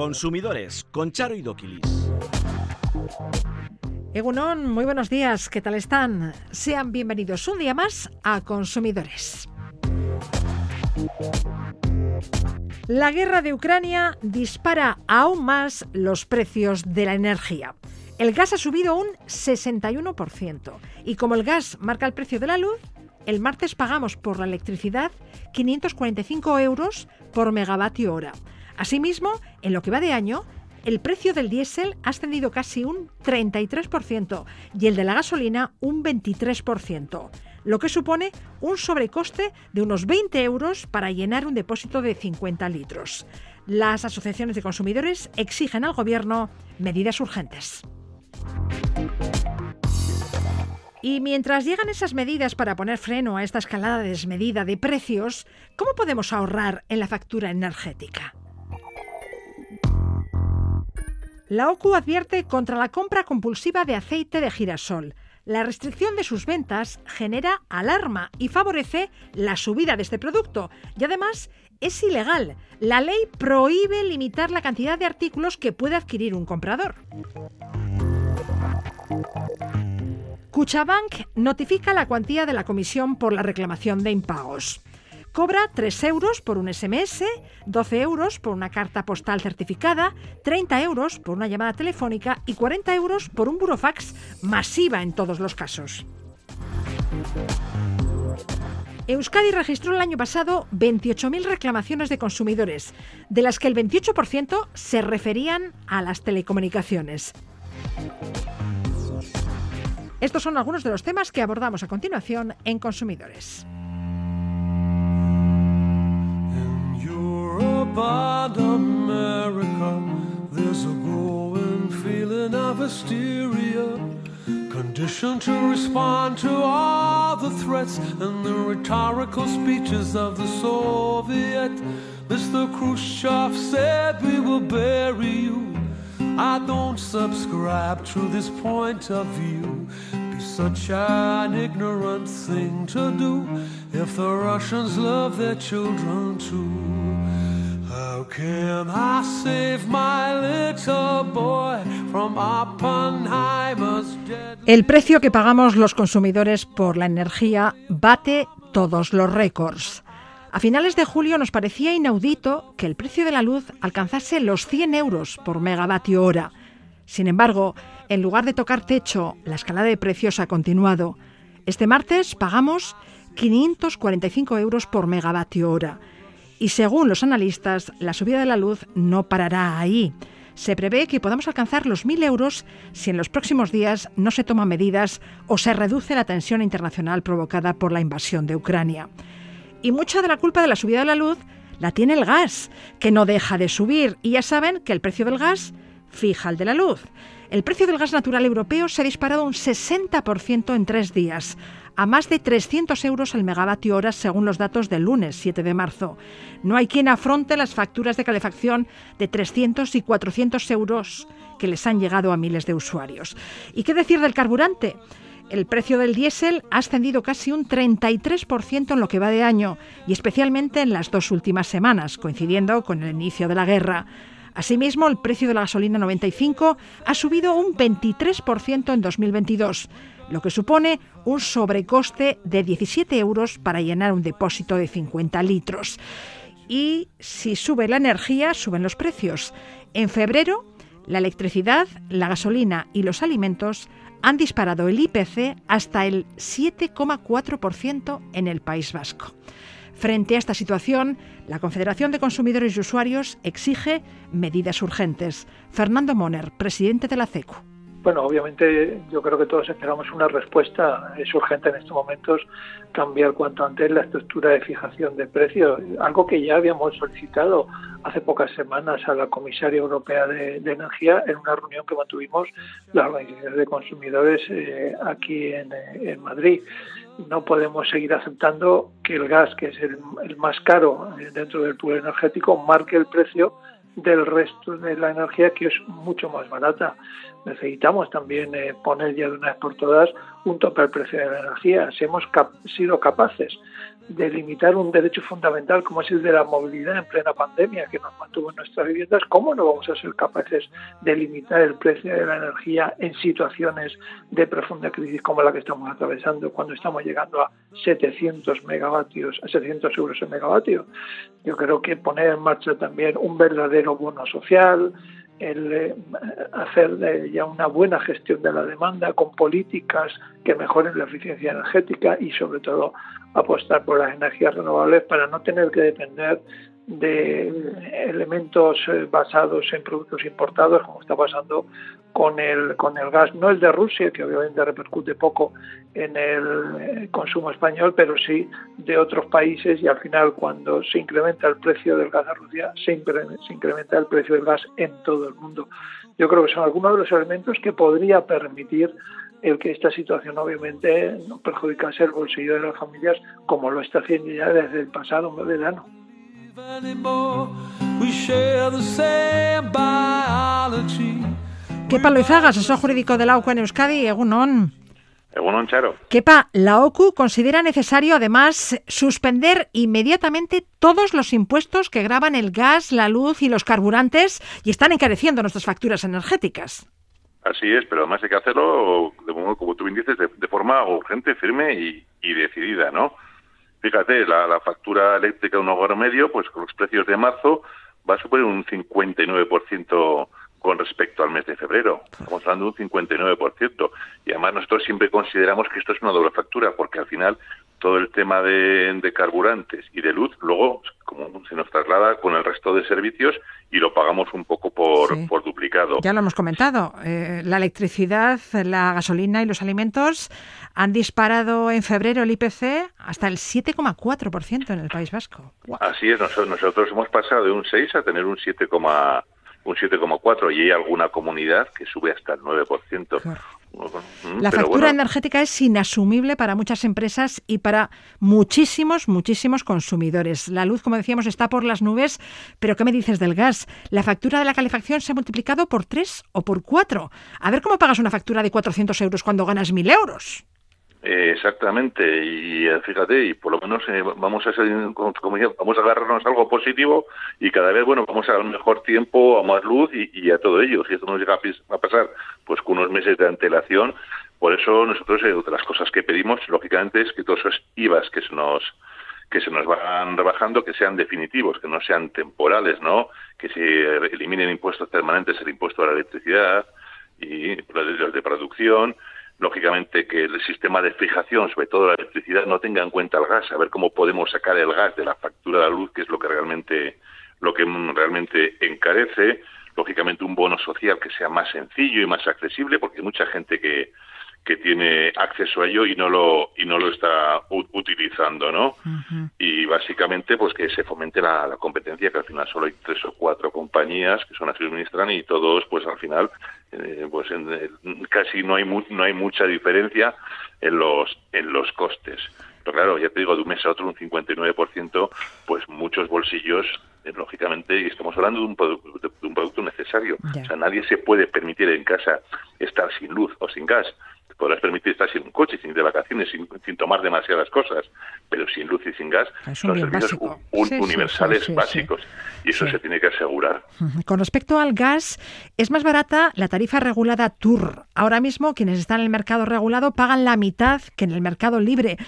Consumidores con Charo y Doquilis. Egunon, muy buenos días, ¿qué tal están? Sean bienvenidos un día más a Consumidores. La guerra de Ucrania dispara aún más los precios de la energía. El gas ha subido un 61% y como el gas marca el precio de la luz, el martes pagamos por la electricidad 545 euros por megavatio hora. Asimismo, en lo que va de año, el precio del diésel ha ascendido casi un 33% y el de la gasolina un 23%, lo que supone un sobrecoste de unos 20 euros para llenar un depósito de 50 litros. Las asociaciones de consumidores exigen al Gobierno medidas urgentes. Y mientras llegan esas medidas para poner freno a esta escalada desmedida de precios, ¿cómo podemos ahorrar en la factura energética? La OCU advierte contra la compra compulsiva de aceite de girasol. La restricción de sus ventas genera alarma y favorece la subida de este producto. Y además es ilegal. La ley prohíbe limitar la cantidad de artículos que puede adquirir un comprador. Cuchabank notifica la cuantía de la comisión por la reclamación de impagos. Cobra 3 euros por un SMS, 12 euros por una carta postal certificada, 30 euros por una llamada telefónica y 40 euros por un burofax masiva en todos los casos. Euskadi registró el año pasado 28.000 reclamaciones de consumidores, de las que el 28% se referían a las telecomunicaciones. Estos son algunos de los temas que abordamos a continuación en Consumidores. Conditioned to respond to all the threats and the rhetorical speeches of the Soviet. Mr. Khrushchev said, We will bury you. I don't subscribe to this point of view. Be such an ignorant thing to do if the Russians love their children too. How can I save my little boy from Oppenheimer's dead? El precio que pagamos los consumidores por la energía bate todos los récords. A finales de julio nos parecía inaudito que el precio de la luz alcanzase los 100 euros por megavatio hora. Sin embargo, en lugar de tocar techo, la escalada de precios ha continuado. Este martes pagamos 545 euros por megavatio hora. Y según los analistas, la subida de la luz no parará ahí. Se prevé que podamos alcanzar los 1.000 euros si en los próximos días no se toman medidas o se reduce la tensión internacional provocada por la invasión de Ucrania. Y mucha de la culpa de la subida de la luz la tiene el gas, que no deja de subir. Y ya saben que el precio del gas fija el de la luz. El precio del gas natural europeo se ha disparado un 60% en tres días, a más de 300 euros al megavatio hora según los datos del lunes 7 de marzo. No hay quien afronte las facturas de calefacción de 300 y 400 euros que les han llegado a miles de usuarios. ¿Y qué decir del carburante? El precio del diésel ha ascendido casi un 33% en lo que va de año y especialmente en las dos últimas semanas, coincidiendo con el inicio de la guerra. Asimismo, el precio de la gasolina 95 ha subido un 23% en 2022, lo que supone un sobrecoste de 17 euros para llenar un depósito de 50 litros. Y si sube la energía, suben los precios. En febrero, la electricidad, la gasolina y los alimentos han disparado el IPC hasta el 7,4% en el País Vasco. Frente a esta situación, la Confederación de Consumidores y Usuarios exige medidas urgentes. Fernando Moner, presidente de la CECU. Bueno, obviamente yo creo que todos esperamos una respuesta. Es urgente en estos momentos cambiar cuanto antes la estructura de fijación de precios, algo que ya habíamos solicitado hace pocas semanas a la comisaria europea de, Energía en una reunión que mantuvimos las organizaciones de consumidores eh, aquí en, Madrid. No podemos seguir aceptando que el gas, que es el, el más caro eh, dentro del pool energético, marque el precio del resto de la energía que es mucho más barata. Necesitamos también eh, poner ya de una vez por todas un tope al precio de la energía. Si hemos sido capaces de limitar un derecho fundamental como es el de la movilidad en plena pandemia que nos mantuvo en nuestras viviendas, ¿cómo no vamos a ser capaces de limitar el precio de la energía en situaciones de profunda crisis como la que estamos atravesando cuando estamos llegando a 700 megavatios, a 700 euros el megavatio? Yo creo que poner en marcha también un verdadero bono social, el eh, hacer ya una buena gestión de la demanda con políticas que mejoren la eficiencia energética y sobre todo apostar por las energías renovables para no tener que depender de elementos eh, basados en productos importados como está pasando con el con el gas no el de Rusia que obviamente repercute poco en el eh, consumo español pero sí de otros países y al final cuando se incrementa el precio del gas de Rusia se incrementa, se incrementa el precio del gas en todo el mundo yo creo que son algunos de los elementos que podría permitir el que esta situación obviamente no perjudicase el bolsillo de las familias como lo está haciendo ya desde el pasado verano. Kepa Loizaga, asesor jurídico de la OCU en Euskadi, Egunon. Egunon, Charo. Kepa, la OCU considera necesario además suspender inmediatamente todos los impuestos que graban el gas, la luz y los carburantes y están encareciendo nuestras facturas energéticas. Así es, pero además hay que hacerlo, como tú bien dices, de, forma urgente, firme y, decidida, ¿no? Fíjate, la, factura eléctrica de un hogar medio, pues con los precios de marzo, va a suponer un 59% con respecto al mes de febrero. Estamos hablando de un 59%. Y además nosotros siempre consideramos que esto es una doble factura, porque al final todo el tema de, carburantes y de luz, luego como se nos traslada con el resto de servicios y lo pagamos un poco por, por duplicado. Ya lo hemos comentado. Eh, la electricidad, la gasolina y los alimentos han disparado en febrero el IPC hasta el 7,4% en el País Vasco. Así es, nosotros, hemos pasado de un 6 a tener un 7, un 7,4 y hay alguna comunidad que sube hasta el 9%. La factura energética es inasumible para muchas empresas y para muchísimos, muchísimos consumidores. La luz, como decíamos, está por las nubes, pero ¿qué me dices del gas? La factura de la calefacción se ha multiplicado por tres o por cuatro. A ver cómo pagas una factura de 400 euros cuando ganas 1.000 euros. Eh, exactamente, y eh, fíjate, y por lo menos eh, vamos a vamos a agarrarnos algo positivo y cada vez, bueno, vamos a dar mejor tiempo, a más luz y, a todo ello. Si esto nos llega a pasar, pues con unos meses de antelación, por eso nosotros, las cosas que pedimos, lógicamente, es que todos esos IVAs que se nos que se nos van rebajando, que sean definitivos, que no sean temporales, ¿no? Que se eliminen impuestos permanentes, el impuesto a la electricidad y los de producción, lógicamente que el sistema de fijación, sobre todo la electricidad, no tenga en cuenta el gas, a ver cómo podemos sacar el gas de la factura de la luz, que es lo que realmente lo que realmente encarece, lógicamente un bono social que sea más sencillo y más accesible, porque mucha gente que que tiene acceso a ello y no lo y no lo está utilizando, ¿no? Y básicamente pues que se fomente la, competencia, que al final solo hay tres o cuatro compañías que son las que administran y todos pues al final eh, pues casi no hay no hay mucha diferencia en los en los costes. Pero claro, ya te digo, de un mes a otro un 59%, pues muchos bolsillos eh, lógicamente, y estamos hablando de un, de un producto necesario. O sea, nadie se puede permitir en casa estar sin luz o sin gas podrás permitir estar sin un coche, sin ir de vacaciones, sin, tomar demasiadas cosas, pero sin luz y sin gas son servicios universales básicos y eso se tiene que asegurar. Con respecto al gas, es más barata la tarifa regulada TUR. Ahora mismo quienes están en el mercado regulado pagan la mitad que en el mercado libre,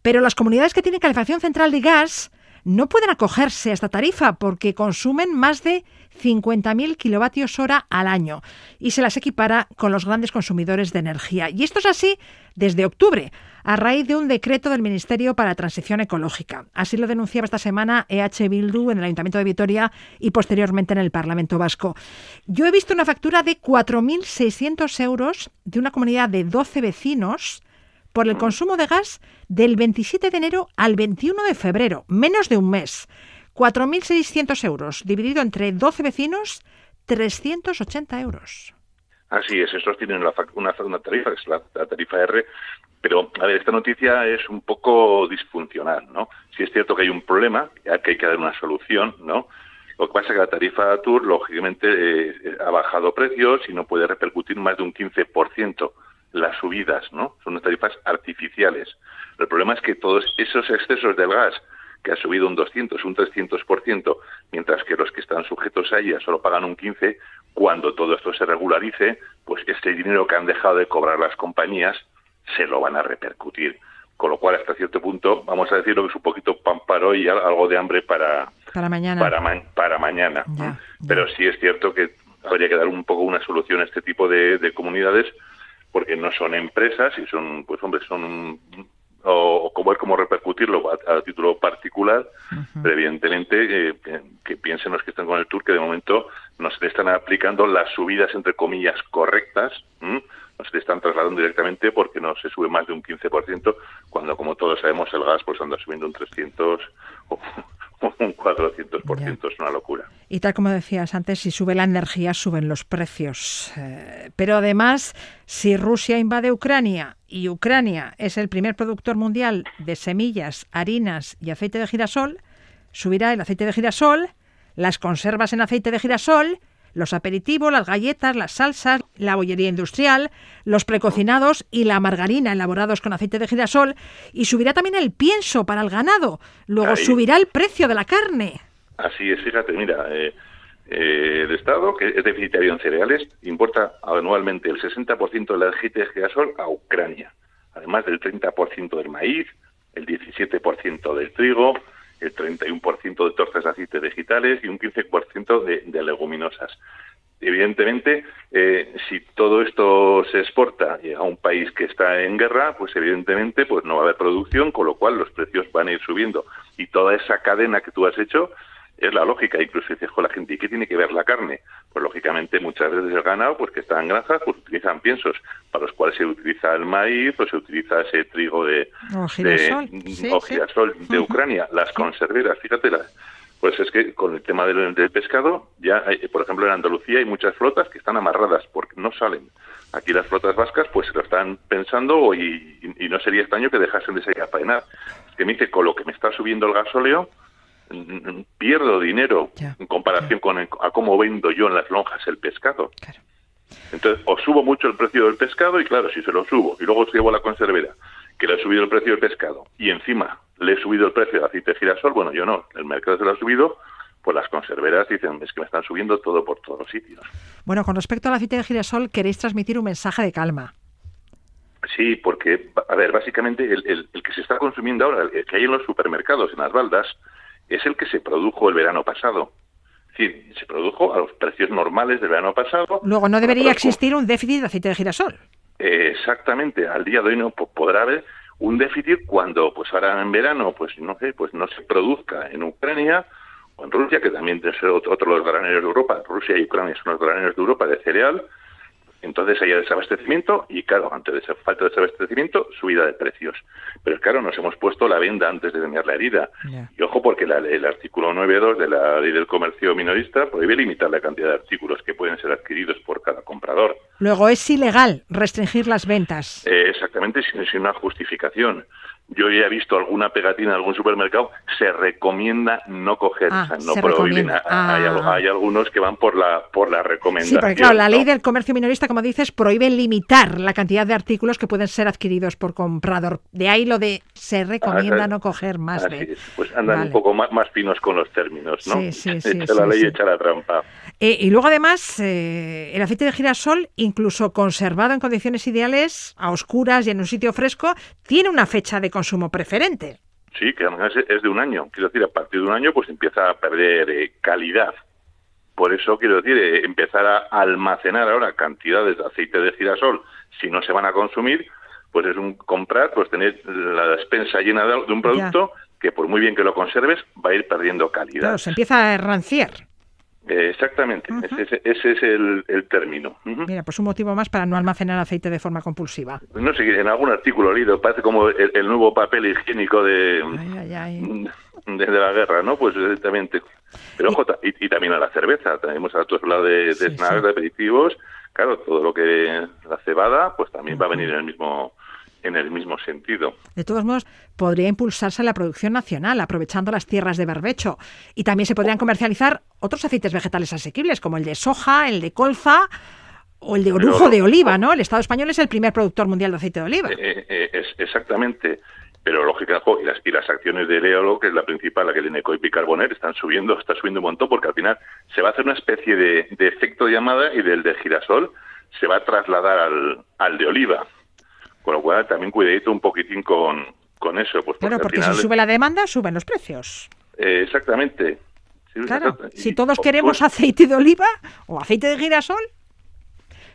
pero las comunidades que tienen calefacción central de gas no pueden acogerse a esta tarifa porque consumen más de 50.000 kilovatios hora al año y se las equipara con los grandes consumidores de energía. Y esto es así desde octubre, a raíz de un decreto del Ministerio para la Transición Ecológica. Así lo denunciaba esta semana EH Bildu en el Ayuntamiento de Vitoria y posteriormente en el Parlamento Vasco. Yo he visto una factura de 4.600 euros de una comunidad de 12 vecinos por el consumo de gas del 27 de enero al 21 de febrero, menos de un mes. 4.600 euros, dividido entre 12 vecinos, 380 euros. Así es, estos tienen una, tarifa, que es la, tarifa R, pero, a ver, esta noticia es un poco disfuncional, ¿no? Si es cierto que hay un problema, que hay que dar una solución, ¿no? Lo que pasa es que la tarifa Tour, lógicamente, eh, ha bajado precios y no puede repercutir más de un 15% las subidas, ¿no? Son unas tarifas artificiales. El problema es que todos esos excesos del gas que ha subido un 200, un 300%, mientras que los que están sujetos a ella solo pagan un 15, cuando todo esto se regularice, pues este dinero que han dejado de cobrar las compañías se lo van a repercutir. Con lo cual, hasta cierto punto, vamos a decirlo que es un poquito pan para hoy y algo de hambre para, para mañana. Para, mañana. Pero sí es cierto que habría que dar un poco una solución a este tipo de, comunidades porque no son empresas y son, pues hombre, son o, como es como repercutirlo a, título particular, pero evidentemente eh, que, piensen los que están con el tour que de momento no se le están aplicando las subidas entre comillas correctas, no se le están trasladando directamente porque no se sube más de un 15%, cuando como todos sabemos el gas pues anda subiendo un 300 o un 400%, es una locura. Y tal como decías antes, si sube la energía, suben los precios. Eh, pero además, si Rusia invade Ucrania y Ucrania es el primer productor mundial de semillas, harinas y aceite de girasol, subirá el aceite de girasol, las conservas en aceite de girasol los aperitivos, las galletas, las salsas, la bollería industrial, los precocinados y la margarina elaborados con aceite de girasol y subirá también el pienso para el ganado. Luego subirá el precio de la carne. Así es, fíjate, mira, eh, eh, el Estado, que es deficitario en cereales, importa anualmente el 60% del aceite de girasol a Ucrania, además del 30% del maíz, el 17% del trigo, el 31% de tortas de aceite vegetales y un 15% de, de leguminosas. Evidentemente, eh, si todo esto se exporta a un país que está en guerra, pues evidentemente pues no va a haber producción, con lo cual los precios van a ir subiendo. Y toda esa cadena que tú has hecho, es la lógica. Incluso dices con la gente, ¿y qué tiene que ver la carne? Pues lógicamente muchas veces el ganado, pues que está en granjas, pues utilizan piensos para los cuales se utiliza el maíz o se utiliza ese trigo de, o girasol, de, de Ucrania. Las conserveras, fíjate, pues es que con el tema del, pescado, ya por ejemplo en Andalucía hay muchas flotas que están amarradas porque no salen. Aquí las flotas vascas pues se lo están pensando y, no sería extraño que dejasen de salir a faenar. Es que me dice, con lo que me está subiendo el gasóleo, pierdo dinero en comparación con a cómo vendo yo en las lonjas el pescado. Entonces, o subo mucho el precio del pescado y claro, si se lo subo y luego llevo a la conservera que le he subido el precio del pescado y encima le he subido el precio del aceite de girasol, bueno, yo no, el mercado se lo ha subido, pues las conserveras dicen, es que me están subiendo todo por todos los sitios. Bueno, con respecto al aceite de girasol, queréis transmitir un mensaje de calma. Sí, porque, a ver, básicamente el, el que se está consumiendo ahora, el que hay en los supermercados, en las baldas, es el que se produjo el verano pasado. Sí, se produjo a los precios normales del verano pasado. Luego, no debería existir un déficit de aceite de girasol. Exactamente, al día de hoy no podrá haber un déficit cuando, pues ahora en verano, pues no sé, pues no se produzca en Ucrania o en Rusia, que también es otro de los graneros de Europa. Rusia y Ucrania son los graneros de Europa de cereal, entonces hay desabastecimiento y, claro, ante esa falta de desabastecimiento, subida de precios. Pero, claro, nos hemos puesto la venda antes de tener la herida. Y ojo, porque el artículo 9.2 de la ley del comercio minorista prohíbe limitar la cantidad de artículos que pueden ser adquiridos por cada comprador. Luego, es ilegal restringir las ventas. Eh, exactamente, sin, sin una justificación yo ya he visto alguna pegatina en algún supermercado, se recomienda no coger, ah, no prohíben. Ah. Hay, algunos que van por la por la recomendación. Sí, porque claro, la ley del comercio minorista, como dices, prohíbe limitar la cantidad de artículos que pueden ser adquiridos por comprador. De ahí lo de se recomienda no coger más de. Pues andan un poco más, más finos con los términos, ¿no? Sí, sí, sí. echa la ley, echa la trampa. Eh, y luego además, eh, el aceite de girasol, incluso conservado en condiciones ideales, a oscuras y en un sitio fresco, tiene una fecha de consumo preferente. Sí, que además es de un año. Quiero decir, a partir de un año pues empieza a perder eh, calidad. Por eso quiero decir, eh, empezar a almacenar ahora cantidades de aceite de girasol, si no se van a consumir, pues es un comprar, pues tener la despensa llena de, un producto que por muy bien que lo conserves va a ir perdiendo calidad. Claro, se empieza a ranciar. Exactamente, ese, es el, término. Mira, pues un motivo más para no almacenar aceite de forma compulsiva. No sé, en algún artículo leído, parece como el, nuevo papel higiénico de, de, la guerra, ¿no? Pues exactamente. Pero ojo, y, también a la cerveza, tenemos a otros lados de, snacks, de aperitivos, claro, todo lo que la cebada, pues también va a venir en el mismo en el mismo sentido. De todos modos, podría impulsarse la producción nacional, aprovechando las tierras de barbecho. Y también se podrían comercializar otros aceites vegetales asequibles, como el de soja, el de colza O el de orujo de oliva, ¿no? El Estado español es el primer productor mundial de aceite de oliva. Eh, eh, es, exactamente. Pero lógicamente, y las, y las acciones de Leolo, que es la principal, la que tiene y Carboner, están subiendo, está subiendo un montón, porque al final se va a hacer una especie de, de efecto de llamada y del de girasol se va a trasladar al, al de oliva. Con lo cual también cuidadito un poquitín con, con eso. Pues claro, porque si sube la demanda, suben los precios. Eh, exactamente. claro, si todos queremos aceite de oliva o aceite de girasol,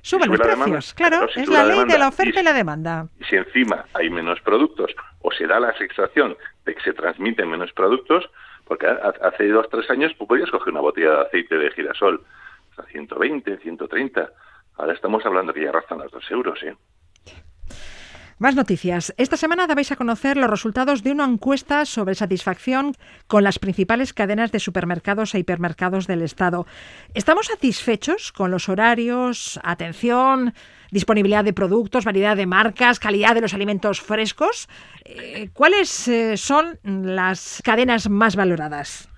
suben los precios. claro, es la, ley de la oferta y, la demanda. Y si encima hay menos productos o se da la sensación de que se transmiten menos productos, porque hace dos o tres años pues, podías coger una botella de aceite de girasol a 120, 130. Ahora estamos hablando que ya rastan los dos euros, ¿eh? Más noticias. Esta semana dabais a conocer los resultados de una encuesta sobre satisfacción con las principales cadenas de supermercados e hipermercados del Estado. ¿Estamos satisfechos con los horarios, atención, disponibilidad de productos, variedad de marcas, calidad de los alimentos frescos? Eh, ¿Cuáles eh, son las cadenas más valoradas?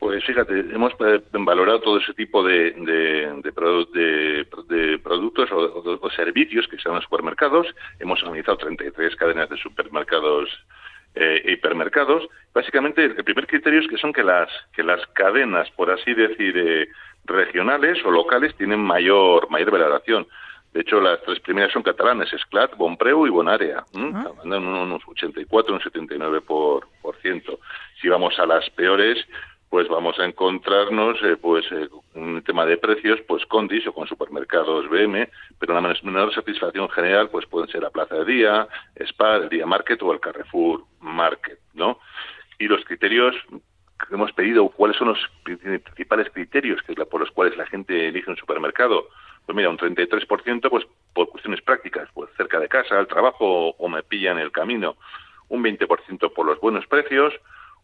Pues fíjate, hemos eh, valorado todo ese tipo de, de, productos o, servicios que en los supermercados. Hemos analizado 33 cadenas de supermercados e hipermercados. Básicamente, el primer criterio es que son que las, que las cadenas, por así decir, eh, regionales o locales tienen mayor, mayor valoración. De hecho, las tres primeras son catalanes, Esclat, Bonpreu y Bonaria. Ah. unos 84, un 79%. Por, por ciento. Si vamos a las peores, pues vamos a encontrarnos eh, pues eh, un tema de precios pues con DIS o con supermercados BM, pero la menor satisfacción general pues pueden ser la Plaza de Día, Spar, el Día Market o el Carrefour Market, ¿no? Y los criterios que hemos pedido, cuáles son los principales criterios que, por los cuales la gente elige un supermercado, pues mira, un 33% pues por cuestiones prácticas, pues cerca de casa, al trabajo o me pillan el camino, un 20% por los buenos precios,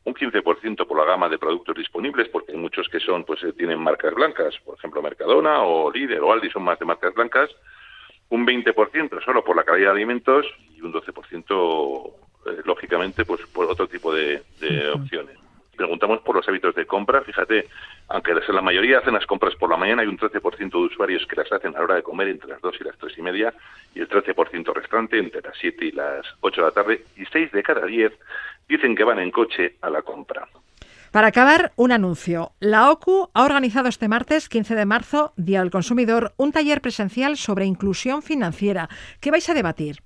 un 15% por la gama de productos disponibles, porque hay muchos que son, pues eh, tienen marcas blancas, por ejemplo Mercadona o Líder o Aldi son más de marcas blancas, un 20% solo por la calidad de alimentos y un 12% eh, lógicamente pues por otro tipo de, opciones. Preguntamos por los hábitos de compra, fíjate, aunque la mayoría hacen las compras por la mañana, hay un 13% de usuarios que las hacen a la hora de comer entre las 2 y las 3 y media, y el 13% restante entre las 7 y las 8 de la tarde, y 6 de cada 10 dicen que van en coche a la compra. Para acabar, un anuncio. La OCU ha organizado este martes, 15 de marzo, Día del Consumidor, un taller presencial sobre inclusión financiera. ¿Qué vais a debatir?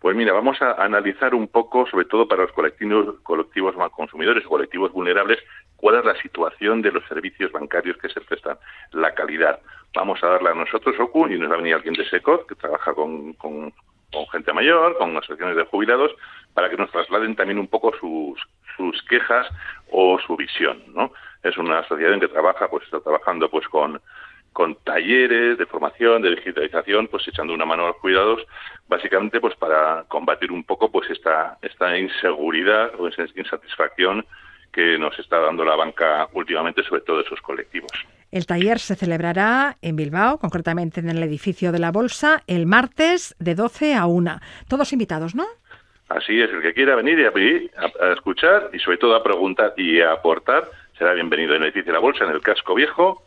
Pues mira, vamos a analizar un poco, sobre todo para los colectivos, colectivos más consumidores o colectivos vulnerables, cuál es la situación de los servicios bancarios que se prestan, la calidad. Vamos a darla a nosotros, OCU, y nos va a venir alguien de SECOT, que trabaja con, con gente mayor, con asociaciones de jubilados, para que nos trasladen también un poco sus, sus quejas o su visión, ¿no? Es una asociación que trabaja, pues está trabajando pues con, con talleres de formación, de digitalización, pues echando una mano a los cuidados, básicamente pues para combatir un poco pues esta, esta inseguridad o esa insatisfacción que nos está dando la banca últimamente, sobre todo de sus colectivos. El taller se celebrará en Bilbao, concretamente en el edificio de la Bolsa, el martes de 12 a 1. Todos invitados, ¿no? Así es, el que quiera venir y a, escuchar y sobre todo a preguntar y a aportar será bienvenido en el edificio de la Bolsa, en el casco viejo,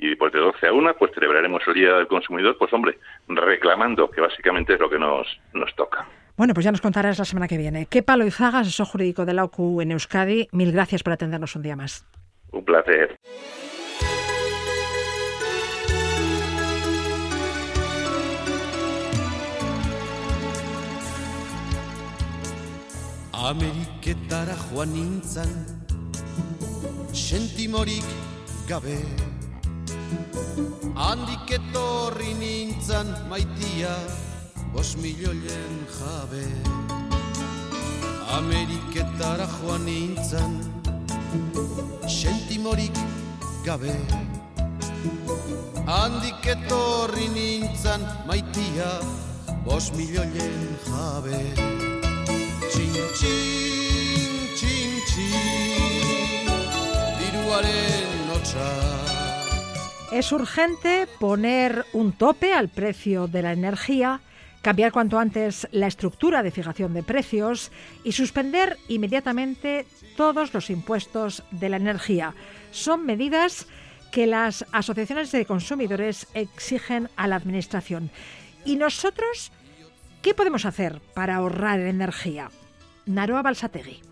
y después de 12 a 1 pues celebraremos el Día del Consumidor, pues hombre, reclamando, que básicamente es lo que nos, nos toca. Bueno, pues ya nos contarás la semana que viene. ¿Qué palo y zagas, asesor jurídico de la OCU en Euskadi? Mil gracias por atendernos un día más. Un placer. Ameriketara joan nintzen Sentimorik gabe Handik etorri nintzen maitia Bos milioien jabe. Ameriketara joan nintzen Sentimorik gabe. Handik etorri nintzen maitia Bos milioien jabe Es urgente poner un tope al precio de la energía, cambiar cuanto antes la estructura de fijación de precios y suspender inmediatamente todos los impuestos de la energía. Son medidas que las asociaciones de consumidores exigen a la Administración. ¿Y nosotros qué podemos hacer para ahorrar energía? Naroa Balsategui.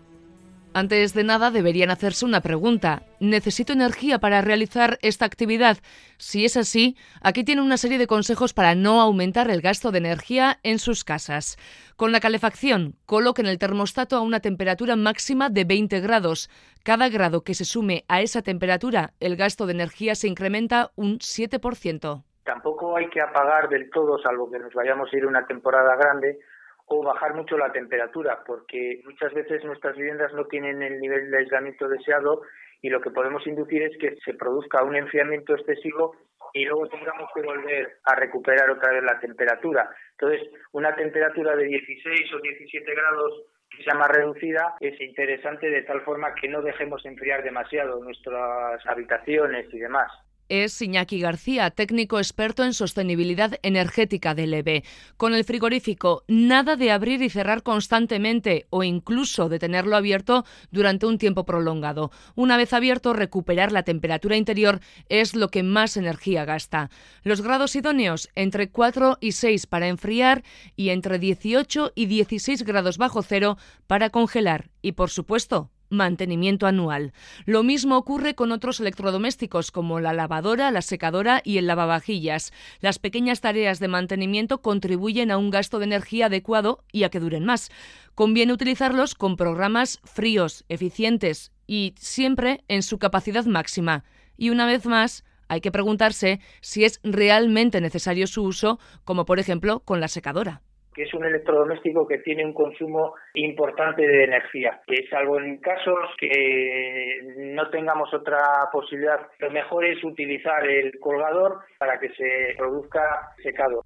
Antes de nada deberían hacerse una pregunta. ¿Necesito energía para realizar esta actividad? Si es así, aquí tiene una serie de consejos para no aumentar el gasto de energía en sus casas. Con la calefacción, coloquen el termostato a una temperatura máxima de 20 grados. Cada grado que se sume a esa temperatura, el gasto de energía se incrementa un 7%. Tampoco hay que apagar del todo, salvo que nos vayamos a ir una temporada grande, o bajar mucho la temperatura, porque muchas veces nuestras viviendas no tienen el nivel de aislamiento deseado y lo que podemos inducir es que se produzca un enfriamiento excesivo y luego tengamos que volver a recuperar otra vez la temperatura. Entonces, una temperatura de 16 o 17 grados que sea más reducida es interesante de tal forma que no dejemos enfriar demasiado nuestras habitaciones y demás es Iñaki García, técnico experto en sostenibilidad energética del EB. Con el frigorífico, nada de abrir y cerrar constantemente o incluso de tenerlo abierto durante un tiempo prolongado. Una vez abierto, recuperar la temperatura interior es lo que más energía gasta. Los grados idóneos entre 4 y 6 para enfriar y entre 18 y 16 grados bajo cero para congelar y, por supuesto, mantenimiento anual. Lo mismo ocurre con otros electrodomésticos como la lavadora, la secadora y el lavavajillas. Las pequeñas tareas de mantenimiento contribuyen a un gasto de energía adecuado y a que duren más. Conviene utilizarlos con programas fríos, eficientes y siempre en su capacidad máxima. Y una vez más, hay que preguntarse si es realmente necesario su uso, como por ejemplo con la secadora es un electrodoméstico que tiene un consumo importante de energía, que es algo en casos que no tengamos otra posibilidad. Lo mejor es utilizar el colgador para que se produzca secado.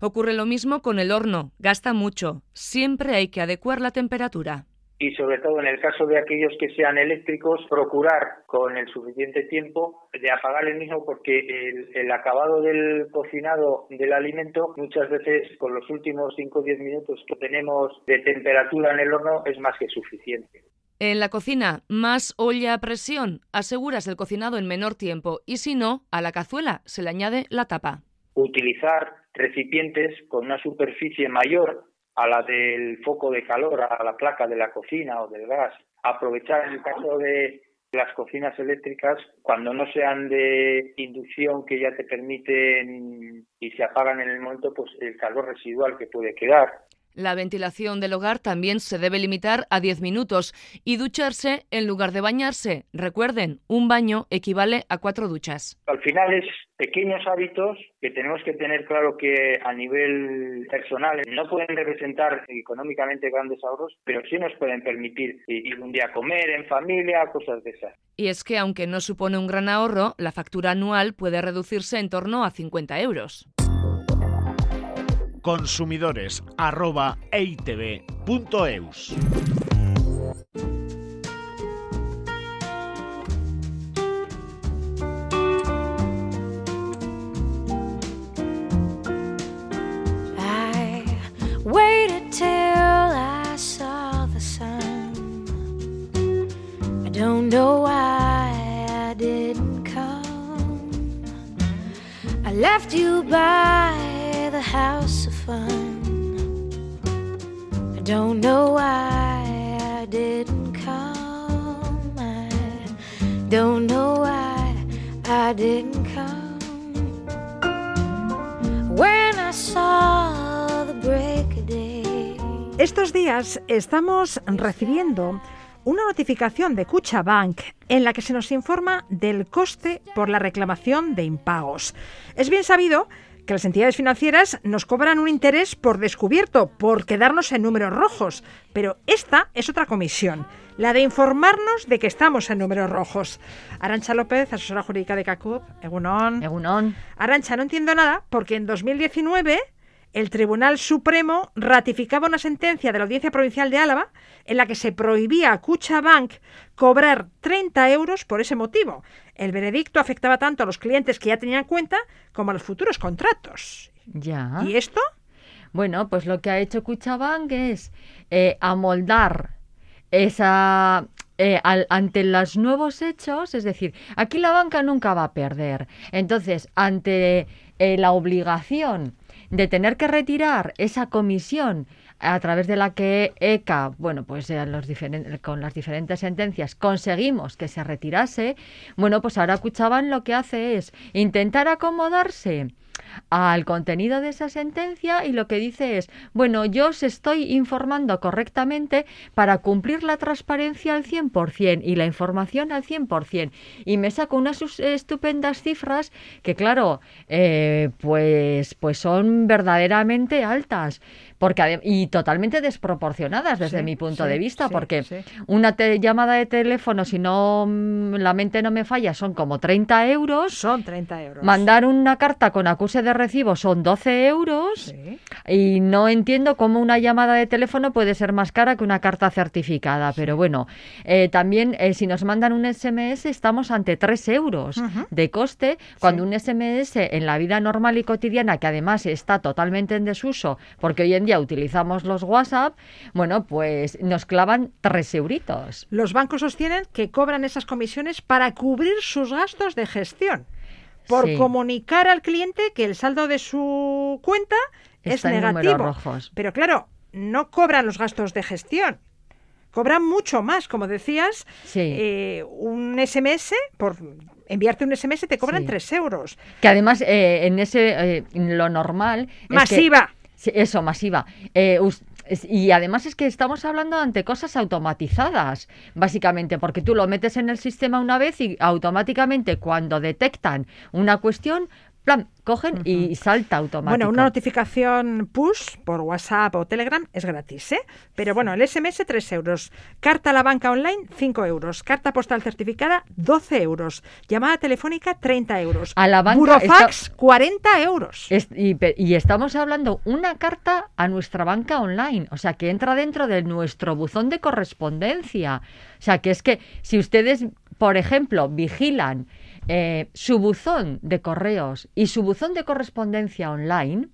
Ocurre lo mismo con el horno, gasta mucho, siempre hay que adecuar la temperatura y sobre todo en el caso de aquellos que sean eléctricos, procurar con el suficiente tiempo de apagar el mismo porque el, acabado del cocinado del alimento muchas veces con los últimos 5 o 10 minutos que tenemos de temperatura en el horno es más que suficiente. En la cocina, más olla a presión, aseguras el cocinado en menor tiempo y si no, a la cazuela se le añade la tapa. Utilizar recipientes con una superficie mayor a la del foco de calor, a la placa de la cocina o del gas. Aprovechar en el caso de las cocinas eléctricas, cuando no sean de inducción que ya te permiten y se apagan en el momento, pues el calor residual que puede quedar. La ventilación del hogar también se debe limitar a 10 minutos y ducharse en lugar de bañarse. Recuerden, un baño equivale a cuatro duchas. Al final es pequeños hábitos que tenemos que tener claro que a nivel personal no pueden representar económicamente grandes ahorros, pero sí nos pueden permitir ir un día a comer en familia, cosas de esas. Y es que aunque no supone un gran ahorro, la factura anual puede reducirse en torno a 50 euros consumidores don't know why I didn't come. I left you by the house fun. I don't know why I didn't come. I don't know why I didn't come. When I saw the break day. Estos días estamos recibiendo una notificación de Bank en la que se nos informa del coste por la reclamación de impagos. Es bien sabido las entidades financieras nos cobran un interés por descubierto, por quedarnos en números rojos. Pero esta es otra comisión, la de informarnos de que estamos en números rojos. Arancha López, asesora jurídica de CACUP, Egunon. Egunon. Arancha, no entiendo nada porque en 2019 el Tribunal Supremo ratificaba una sentencia de la Audiencia Provincial de Álava en la que se prohibía a Bank cobrar 30 euros por ese motivo. El veredicto afectaba tanto a los clientes que ya tenían cuenta como a los futuros contratos. Ya. ¿Y esto? Bueno, pues lo que ha hecho Cuchabank es eh, amoldar esa, eh, al- ante los nuevos hechos, es decir, aquí la banca nunca va a perder. Entonces, ante eh, la obligación de tener que retirar esa comisión a través de la que ECA, bueno, pues eh, con las diferentes sentencias conseguimos que se retirase, bueno, pues ahora Cuchaban lo que hace es intentar acomodarse al contenido de esa sentencia y lo que dice es, bueno, yo os estoy informando correctamente para cumplir la transparencia al 100% y la información al 100%. Y me saco unas estupendas cifras que, claro, eh, pues, pues son verdaderamente altas porque y totalmente desproporcionadas desde Sí, mi punto sí, de vista, sí, porque una llamada de teléfono, si no mm, la mente no me falla, son como 30 euros. Son 30 euros. Mandar una carta con acuse de recibo son 12 euros y no entiendo cómo una llamada de teléfono puede ser más cara que una carta certificada. Pero bueno, eh, también eh, si nos mandan un SMS estamos ante 3 euros de coste, cuando un SMS en la vida normal y cotidiana, que además está totalmente en desuso, porque hoy en día utilizamos los WhatsApp, bueno, pues nos clavan 3 euritos. Los bancos sostienen que cobran esas comisiones para cubrir sus gastos de gestión, por Sí. comunicar al cliente que el saldo de su cuenta Está es negativo. rojos. Pero claro, no cobran los gastos de gestión. Cobran mucho más, como decías, Sí. eh, un SMS, por enviarte un SMS te cobran Sí. 3 euros. Que además eh, en ese eh, lo normal es que- Masiva. Sí, eso, masiva. Eh, y además es que estamos hablando ante cosas automatizadas, básicamente, porque tú lo metes en el sistema una vez y automáticamente cuando detectan una cuestión, plan, cogen y salta automático. Bueno, una notificación push por WhatsApp o Telegram es gratis, ¿eh? Pero bueno, el SMS 3 euros. Carta a la banca online 5 euros. Carta postal certificada 12 euros. Llamada telefónica 30 euros. A la banca Burofax está- 40 euros. Es- y, pe- y estamos hablando una carta a nuestra banca online, o sea, que entra dentro de nuestro buzón de correspondencia. O sea, que es que si ustedes, por ejemplo, vigilan eh, su buzón de correos y su buzón de correspondencia online,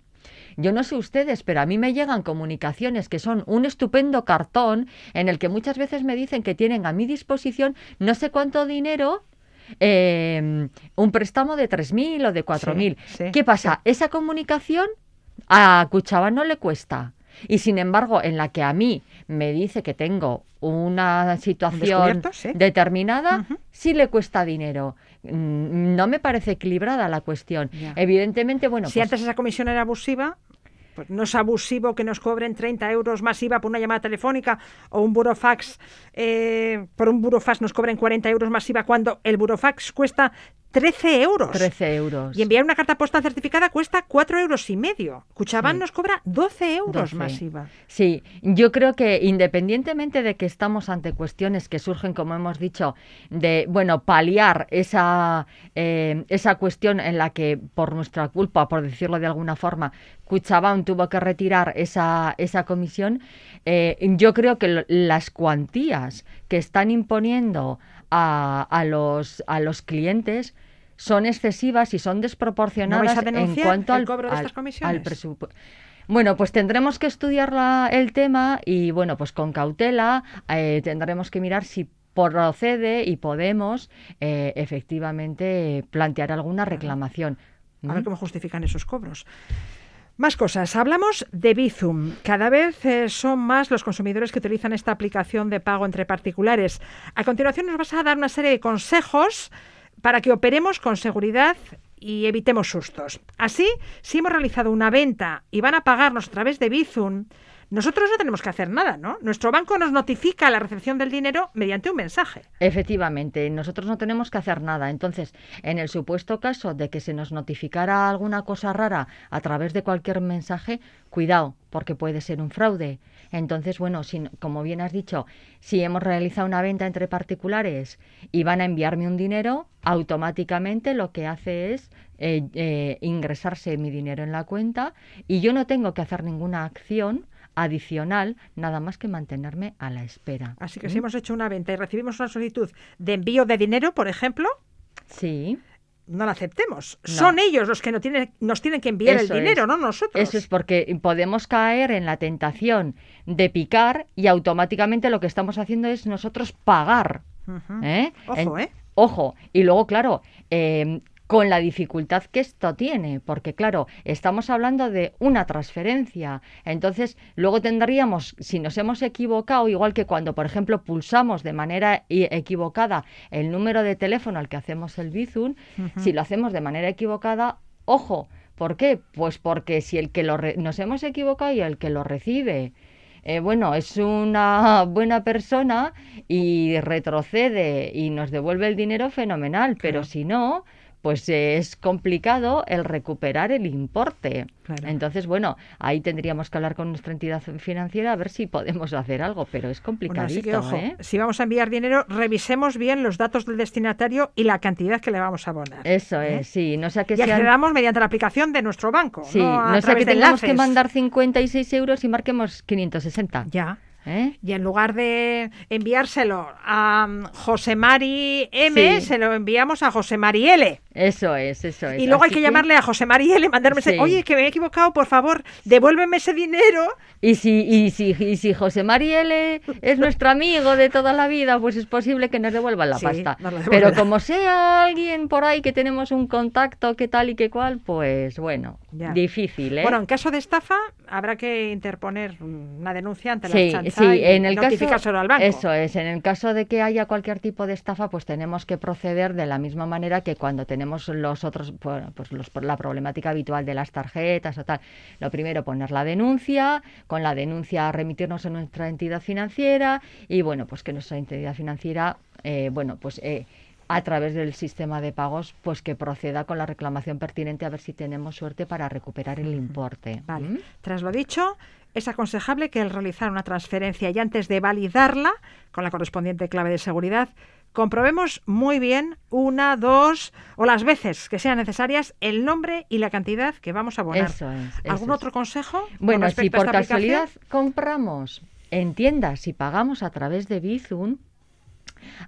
yo no sé ustedes, pero a mí me llegan comunicaciones que son un estupendo cartón en el que muchas veces me dicen que tienen a mi disposición no sé cuánto dinero, eh, un préstamo de 3.000 o de 4.000. Sí, sí, ¿Qué pasa? Esa comunicación a Cuchaba no le cuesta. Y sin embargo, en la que a mí me dice que tengo una situación determinada, sí le cuesta dinero. Mm, No me parece equilibrada la cuestión. Ya. Evidentemente, bueno, si pues- antes esa comisión era abusiva, pues no es abusivo que nos cobren 30 euros más IVA por una llamada telefónica o un burofax, eh, por un burofax nos cobren 40 euros más IVA cuando el burofax cuesta 13 euros. 13 euros. Y enviar una carta postal certificada cuesta 4 euros y medio. Cuchabán nos cobra 12 euros 12. más IVA. Sí, yo creo que independientemente de que estamos ante cuestiones que surgen, como hemos dicho, de, bueno, paliar esa, eh, esa cuestión en la que por nuestra culpa, por decirlo de alguna forma, Cuchabán tuvo que retirar esa, esa comisión, eh, yo creo que lo- las cuantías que están imponiendo a, a los, a los clientes son excesivas y son desproporcionadas ¿No vais a en cuanto al, cobro de al- estas comisiones? al presupu- Bueno, pues tendremos que estudiar la- el tema y, bueno, pues con cautela eh, tendremos que mirar si procede y podemos eh, efectivamente plantear alguna reclamación. A ver cómo justifican esos cobros. Más cosas. Hablamos de Bizum. Cada vez eh, son más los consumidores que utilizan esta aplicación de pago entre particulares. A continuación nos vas a dar una serie de consejos para que operemos con seguridad y evitemos sustos. Así, si hemos realizado una venta y van a pagarnos a través de Bizum, nosotros no tenemos que hacer nada, ¿no? Nuestro banco nos notifica la recepción del dinero mediante un mensaje. Efectivamente, nosotros no tenemos que hacer nada. Entonces, en el supuesto caso de que se nos notificara alguna cosa rara a través de cualquier mensaje, cuidado, porque puede ser un fraude. Entonces, bueno, si, como bien has dicho, si hemos realizado una venta entre particulares y van a enviarme un dinero, automáticamente lo que hace es eh, eh, ingresarse mi dinero en la cuenta y yo no tengo que hacer ninguna acción adicional, nada más que mantenerme a la espera. Así que ¿Mm? si hemos hecho una venta y recibimos una solicitud de envío de dinero, por ejemplo, Sí. no la aceptemos. Son ellos los que no tienen, nos tienen que enviar Eso el dinero, es. no nosotros. Eso es porque podemos caer en la tentación de picar y automáticamente lo que estamos haciendo es nosotros pagar. ¿eh? Ojo, ¿eh? Ojo. Y luego, claro, eh, con la dificultad que esto tiene, porque claro, estamos hablando de una transferencia. Entonces, luego tendríamos, si nos hemos equivocado, igual que cuando, por ejemplo, pulsamos de manera equivocada el número de teléfono al que hacemos el Bizum, si lo hacemos de manera equivocada, ojo, ¿por qué? Pues porque si el que lo re- nos hemos equivocado y el que lo recibe eh, bueno, es una buena persona y retrocede y nos devuelve el dinero fenomenal, pero si no, pues eh, es complicado el recuperar el importe. Claro. Entonces, bueno, ahí tendríamos que hablar con nuestra entidad financiera a ver si podemos hacer algo, pero es Bueno, complicadito, así que ojo, ¿eh? si vamos a enviar dinero, revisemos bien los datos del destinatario y la cantidad que le vamos a abonar. Eso ¿eh? es, sí, no sea que y sean... accedamos mediante la aplicación de nuestro banco, Sí, no a no sea que tengamos que mandar 56 euros y marquemos 560. Ya. ¿Eh? Y en lugar de enviárselo a mm, José Mari M, Sí. se lo enviamos a José Mari L. Eso es, eso es. Y luego hay que llamarle a José Mari L, mandarme ese, Sí. oye, que me he equivocado, por favor, devuélveme ese dinero. Y si, y si, y si José Marielle es nuestro amigo de toda la vida, pues es posible que nos devuelvan la Sí, pasta. Pero como sea alguien por ahí que tenemos un contacto, que tal y que cual, pues bueno, Ya. difícil, ¿eh? Bueno, en caso de estafa, habrá que interponer una denuncia ante la Sí, chanza sí, y en el caso, notificárselo al banco. eso es, en el caso de que haya cualquier tipo de estafa, pues tenemos que proceder de la misma manera que cuando tenemos los otros, pues pues los- la problemática habitual de las tarjetas o tal. Lo primero, poner la denuncia, con la denuncia remitirnos a nuestra entidad financiera y bueno, pues que nuestra entidad financiera, eh, bueno, pues eh, a través del sistema de pagos, pues que proceda con la reclamación pertinente a ver si tenemos suerte para recuperar el importe. Vale. ¿Mm? Tras lo dicho, es aconsejable que al realizar una transferencia y antes de validarla con la correspondiente clave de seguridad, comprobemos muy bien una, dos o las veces que sean necesarias el nombre y la cantidad que vamos a abonar. Eso es, eso ¿Algún es. otro consejo? con Bueno, si por esta aplicación? casualidad compramos en tiendas y pagamos a través de Bizum,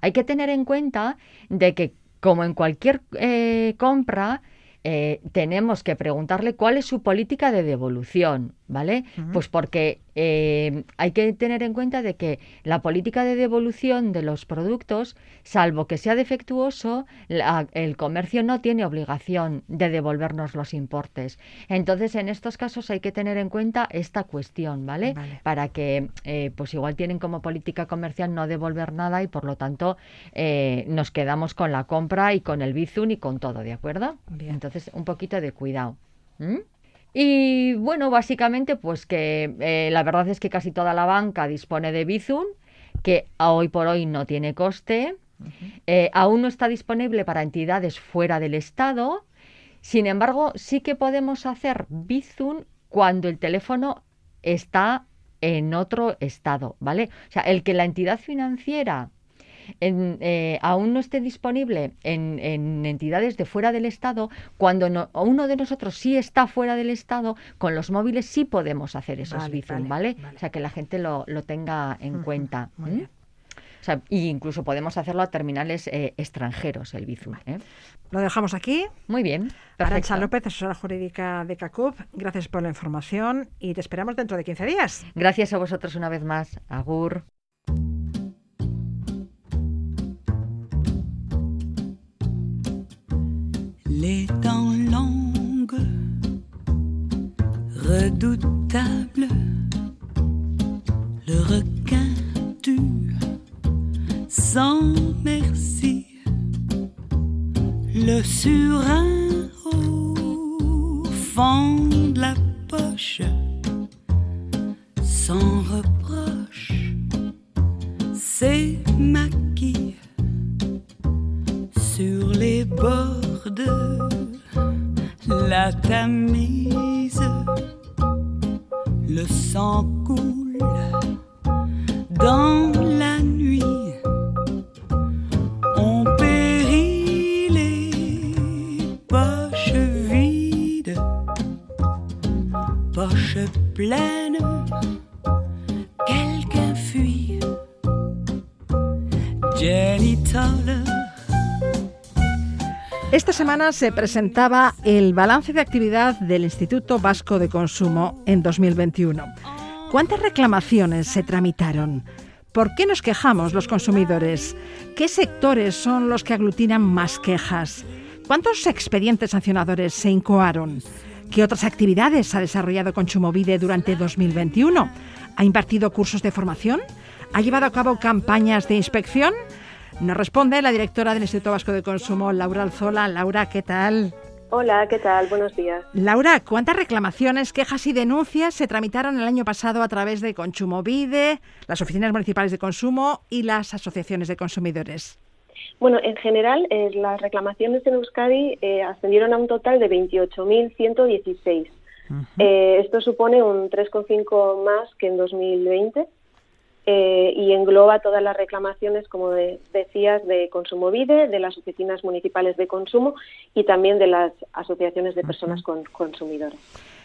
hay que tener en cuenta de que, como en cualquier eh, compra, eh, tenemos que preguntarle cuál es su política de devolución, ¿vale? Pues porque eh, hay que tener en cuenta de que la política de devolución de los productos, salvo que sea defectuoso, la- el comercio no tiene obligación de devolvernos los importes. Entonces, en estos casos hay que tener en cuenta esta cuestión, ¿vale? Vale. Para que, eh, pues igual tienen como política comercial no devolver nada y por lo tanto eh, nos quedamos con la compra y con el Bizum y con todo, ¿de acuerdo? Bien. Entonces, un poquito de cuidado. Y bueno, básicamente, pues que eh, la verdad es que casi toda la banca dispone de Bizum, que a hoy por hoy no tiene coste. Eh, aún no está disponible para entidades fuera del Estado. Sin embargo, sí que podemos hacer Bizum cuando el teléfono está en otro estado, ¿vale? O sea, el que la entidad financiera en, eh, aún no esté disponible en, en entidades de fuera del Estado, cuando no- uno de nosotros sí está fuera del Estado, con los móviles sí podemos hacer esos Vale, Bizum, vale. O sea, que la gente lo, lo tenga en cuenta. muy ¿m? bien. O sea, y incluso podemos hacerlo a terminales eh, extranjeros, el Bizum. ¿eh? Lo dejamos aquí. Muy bien. Arancha. López, asesora jurídica de CACUP, gracias por la información y te esperamos dentro de 15 días. Gracias a vosotros una vez más. Agur. Les dents longues, redoutables, le requin dur, sans merci, le surin au fond de la poche, sans reproche, la tamise. Le sang coule se presentaba el balance de actividad del Instituto Vasco de Consumo en 2021. ¿Cuántas reclamaciones se tramitaron? ¿Por qué nos quejamos los consumidores? ¿Qué sectores son los que aglutinan más quejas? ¿Cuántos expedientes sancionadores se incoaron? ¿Qué otras actividades ha desarrollado Consumovide durante 2021? ¿Ha impartido cursos de formación? ¿Ha llevado a cabo campañas de inspección? Nos responde la directora del Instituto Vasco de Consumo, Laura Alzola. Laura, ¿qué tal? Hola, ¿qué tal? Buenos días. Laura, ¿cuántas reclamaciones, quejas y denuncias se tramitaron el año pasado a través de Consumovide, las oficinas municipales de consumo y las asociaciones de consumidores? Bueno, en general, eh, las reclamaciones en Euskadi eh, ascendieron a un total de 28.116. Eh, esto supone un 3,5 más que en 2020 eh, y engloba todas las reclamaciones, como de- decías, de Consumovide, de las oficinas municipales de consumo y también de las asociaciones de personas con consumidores.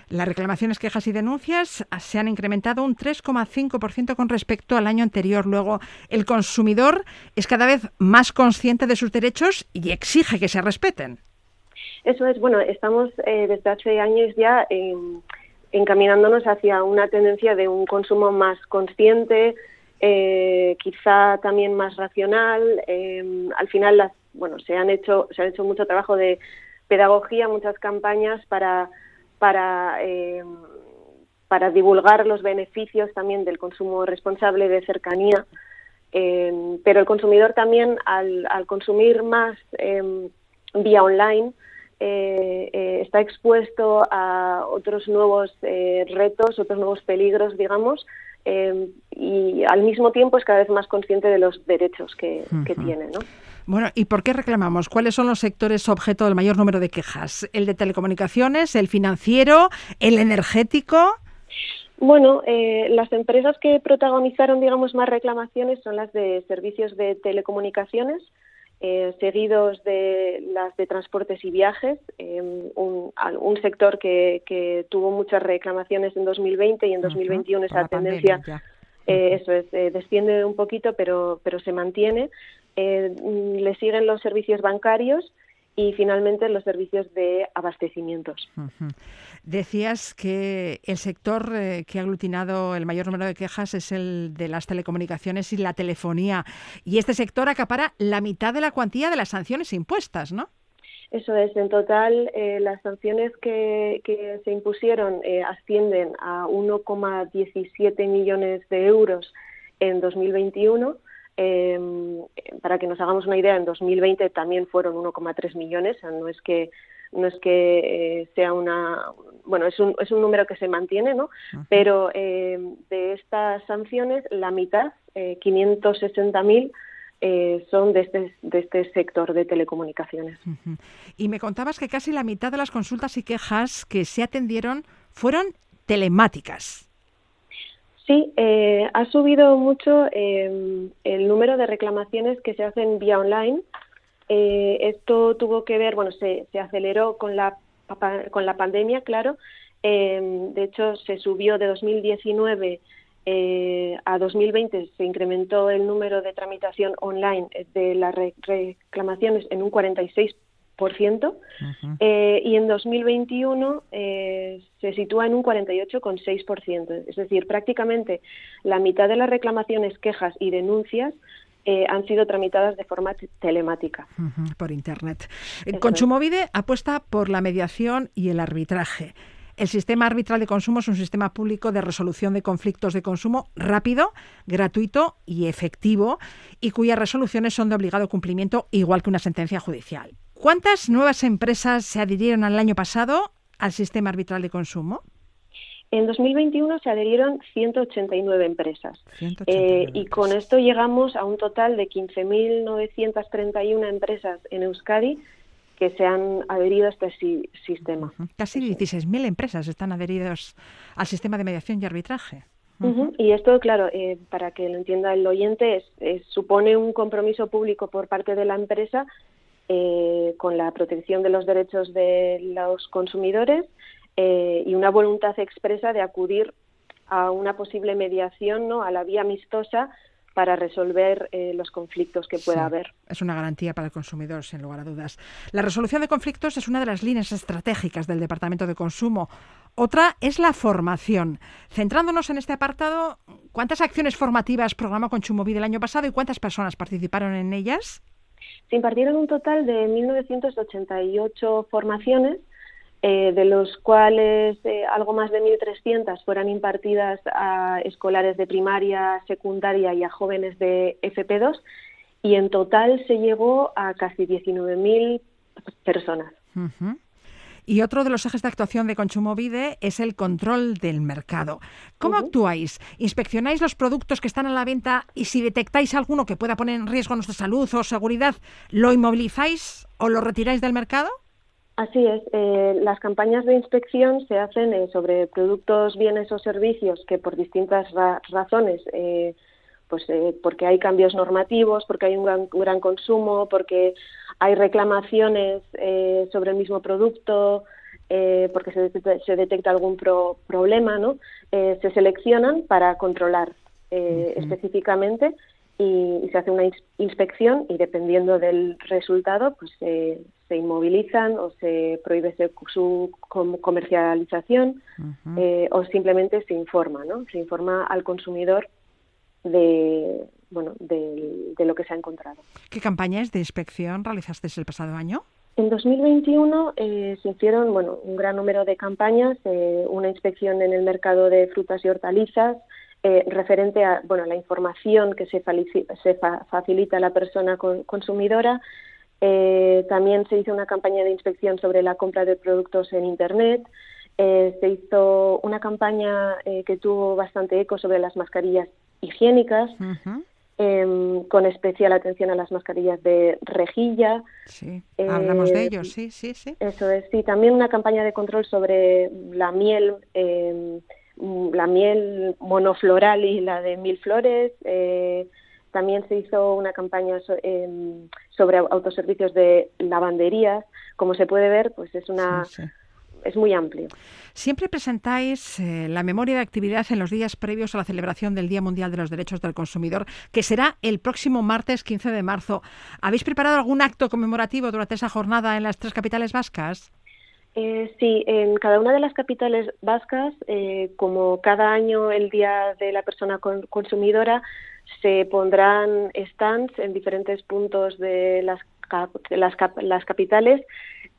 Las reclamaciones, quejas y denuncias se han incrementado un 3,5% con respecto al año anterior. Luego, el consumidor es cada vez más consciente de sus derechos y exige que se respeten. Eso es, bueno, estamos eh, desde hace años ya eh, encaminándonos hacia una tendencia de un consumo más consciente, eh, quizá también más racional. eh, al final, bueno, se han hecho se ha hecho mucho trabajo de pedagogía, muchas campañas para para eh, para divulgar los beneficios también del consumo responsable de cercanía. Eh, pero el consumidor también, al, al consumir más vía online, eh, eh, está expuesto a otros nuevos eh, retos, otros nuevos peligros, digamos, eh, y al mismo tiempo es cada vez más consciente de los derechos que, tiene. ¿no? Bueno, ¿y por qué reclamamos? ¿Cuáles son los sectores objeto del mayor número de quejas? ¿El de telecomunicaciones, el financiero, el energético? Bueno, eh, las empresas que protagonizaron, digamos, más reclamaciones son las de servicios de telecomunicaciones, eh, seguidos de las de transportes y viajes, eh, un, un sector que, que tuvo muchas reclamaciones en 2020 y en 2021 por esa la pandemia, tendencia, eh, eso es, eh, desciende un poquito, pero, pero se mantiene. Eh, mm, le siguen los servicios bancarios y finalmente los servicios de abastecimientos. Decías que el sector eh, que ha aglutinado el mayor número de quejas es el de las telecomunicaciones y la telefonía. Y este sector acapara la mitad de la cuantía de las sanciones impuestas, ¿no? Eso es, en total eh, las sanciones que, que se impusieron eh, ascienden a 1,17 millones de euros en 2021. Eh, para que nos hagamos una idea, en 2020 también fueron 1,3 millones, o sea, no es que no es que eh, sea una bueno es un, es un número que se mantiene no pero eh, de estas sanciones la mitad eh, 560.000 eh, son de este de este sector de telecomunicaciones. Y me contabas que casi la mitad de las consultas y quejas que se atendieron fueron telemáticas. Sí, eh, ha subido mucho eh, el número de reclamaciones que se hacen vía online. Eh, esto tuvo que ver, bueno, se, se aceleró con la, con la pandemia, claro. Eh, de hecho, se subió de 2019 eh, a 2020, se incrementó el número de tramitación online de las re- reclamaciones en un 46%. Eh, y en 2021 eh, se sitúa en un 48,6%. Es decir, prácticamente la mitad de las reclamaciones, quejas y denuncias eh, han sido tramitadas de forma t- telemática. Por Internet. Eso es. Consumovide apuesta por la mediación y el arbitraje. El sistema arbitral de consumo es un sistema público de resolución de conflictos de consumo rápido, gratuito y efectivo y cuyas resoluciones son de obligado cumplimiento igual que una sentencia judicial. ¿Cuántas nuevas empresas se adhirieron al año pasado al sistema arbitral de consumo? En 2021 se adherieron 189 empresas 189 Eh, y con esto llegamos a un total de 15.931 empresas en Euskadi que se han adherido a este si- sistema. Casi 16.000 empresas están adheridas al sistema de mediación y arbitraje. Y esto, claro, eh, para que lo entienda el oyente, es- es- supone un compromiso público por parte de la empresa eh, con la protección de los derechos de los consumidores eh, y una voluntad expresa de acudir a una posible mediación, ¿no? a la vía amistosa para resolver eh, los conflictos que pueda Sí, haber. Es una garantía para el consumidor, sin lugar a dudas. La resolución de conflictos es una de las líneas estratégicas del Departamento de Consumo. Otra es la formación. Centrándonos en este apartado, ¿cuántas acciones formativas programó Consumovide el año pasado y cuántas personas participaron en ellas? Se impartieron un total de 1.988 formaciones, eh, de los cuales eh, algo más de 1.300 fueran impartidas a escolares de primaria, secundaria y a jóvenes de FP2, y en total se llegó a casi 19.000 personas. Y otro de los ejes de actuación de Consumovide es el control del mercado. ¿Cómo actuáis? ¿Inspeccionáis los productos que están a la venta y si detectáis alguno que pueda poner en riesgo nuestra salud o seguridad, lo inmovilizáis o lo retiráis del mercado? Así es, eh, las campañas de inspección se hacen eh, sobre productos, bienes o servicios que por distintas ra- razones, eh, pues eh, porque hay cambios normativos, porque hay un gran, un gran consumo, porque hay reclamaciones eh, sobre el mismo producto, eh, porque se detecta, se detecta algún pro- problema, ¿no? Eh, se seleccionan para controlar eh, específicamente y, y se hace una ins- inspección y dependiendo del resultado pues se- inmovilizan o se prohíbe su com- comercialización o simplemente se informa, ¿no? Se informa al consumidor de bueno de, de lo que se ha encontrado. ¿Qué campañas de inspección realizasteis el pasado año? En 2021 eh, se hicieron bueno, un gran número de campañas, eh, una inspección en el mercado de frutas y hortalizas, eh, referente a bueno, la información que se, fa- facilita a la persona con- consumidora. Eh, también se hizo una campaña de inspección sobre la compra de productos en Internet. Eh, se hizo una campaña eh, que tuvo bastante eco sobre las mascarillas higiénicas, em, con especial atención a las mascarillas de rejilla. Sí, hablamos de Eh, ellos, sí, sí, sí. Eso es, sí. También una campaña de control sobre la miel, eh, la miel monofloral y la de mil flores. eh, también se hizo una campaña so- em, sobre au- autoservicios de lavanderías. Como se puede ver, pues es una Sí, sí. Es muy amplio. Siempre presentáis eh, la memoria de actividad en los días previos a la celebración del Día Mundial de los Derechos del Consumidor, que será el próximo martes 15 de marzo. ¿Habéis preparado algún acto conmemorativo durante esa jornada en las tres capitales vascas? Eh, sí, en cada una de las capitales vascas, eh, como cada año el Día de la Persona con- Consumidora, se pondrán stands en diferentes puntos de las, las, las capitales,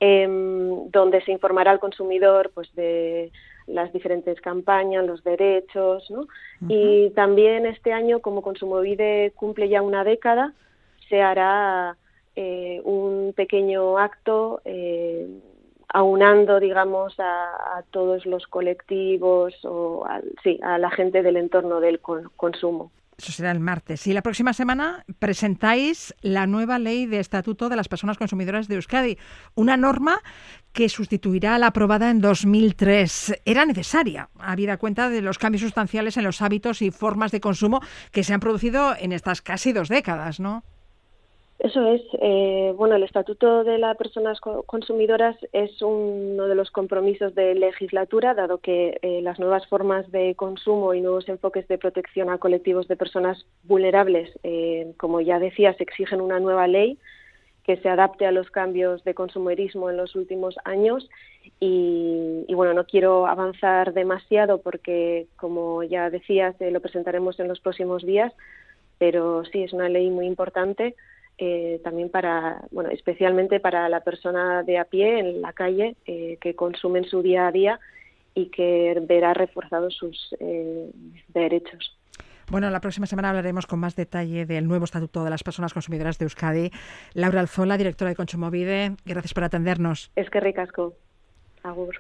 em, donde se informará al consumidor pues, de las diferentes campañas, los derechos, ¿no? Y también este año, como Consumovide cumple ya una década, se hará eh, un pequeño acto eh, aunando, digamos, a, a todos los colectivos o al- sí, a la gente del entorno del con- consumo. Eso será el martes. Y la próxima semana presentáis la nueva ley de estatuto de las personas consumidoras de Euskadi, una norma que sustituirá a la aprobada en 2003. Era necesaria, habida cuenta de los cambios sustanciales en los hábitos y formas de consumo que se han producido en estas casi dos décadas, ¿no? Eso es. eh, bueno, el Estatuto de las Personas Co- Consumidoras es uno de los compromisos de legislatura, dado que eh, las nuevas formas de consumo y nuevos enfoques de protección a colectivos de personas vulnerables, eh, como ya decías, exigen una nueva ley que se adapte a los cambios de consumerismo en los últimos años. Y, y, bueno, no quiero avanzar demasiado porque, como ya decías, eh, lo presentaremos en los próximos días, pero sí es una ley muy importante eh, también para, bueno, especialmente para la persona de a pie en la calle eh, que consume en su día a día y que verá reforzados sus eh, derechos. Bueno, la próxima semana hablaremos con más detalle del nuevo Estatuto de las Personas Consumidoras de Euskadi. Laura Alzola, directora de Consumovide, gracias por atendernos. Es que ricasco. Agur.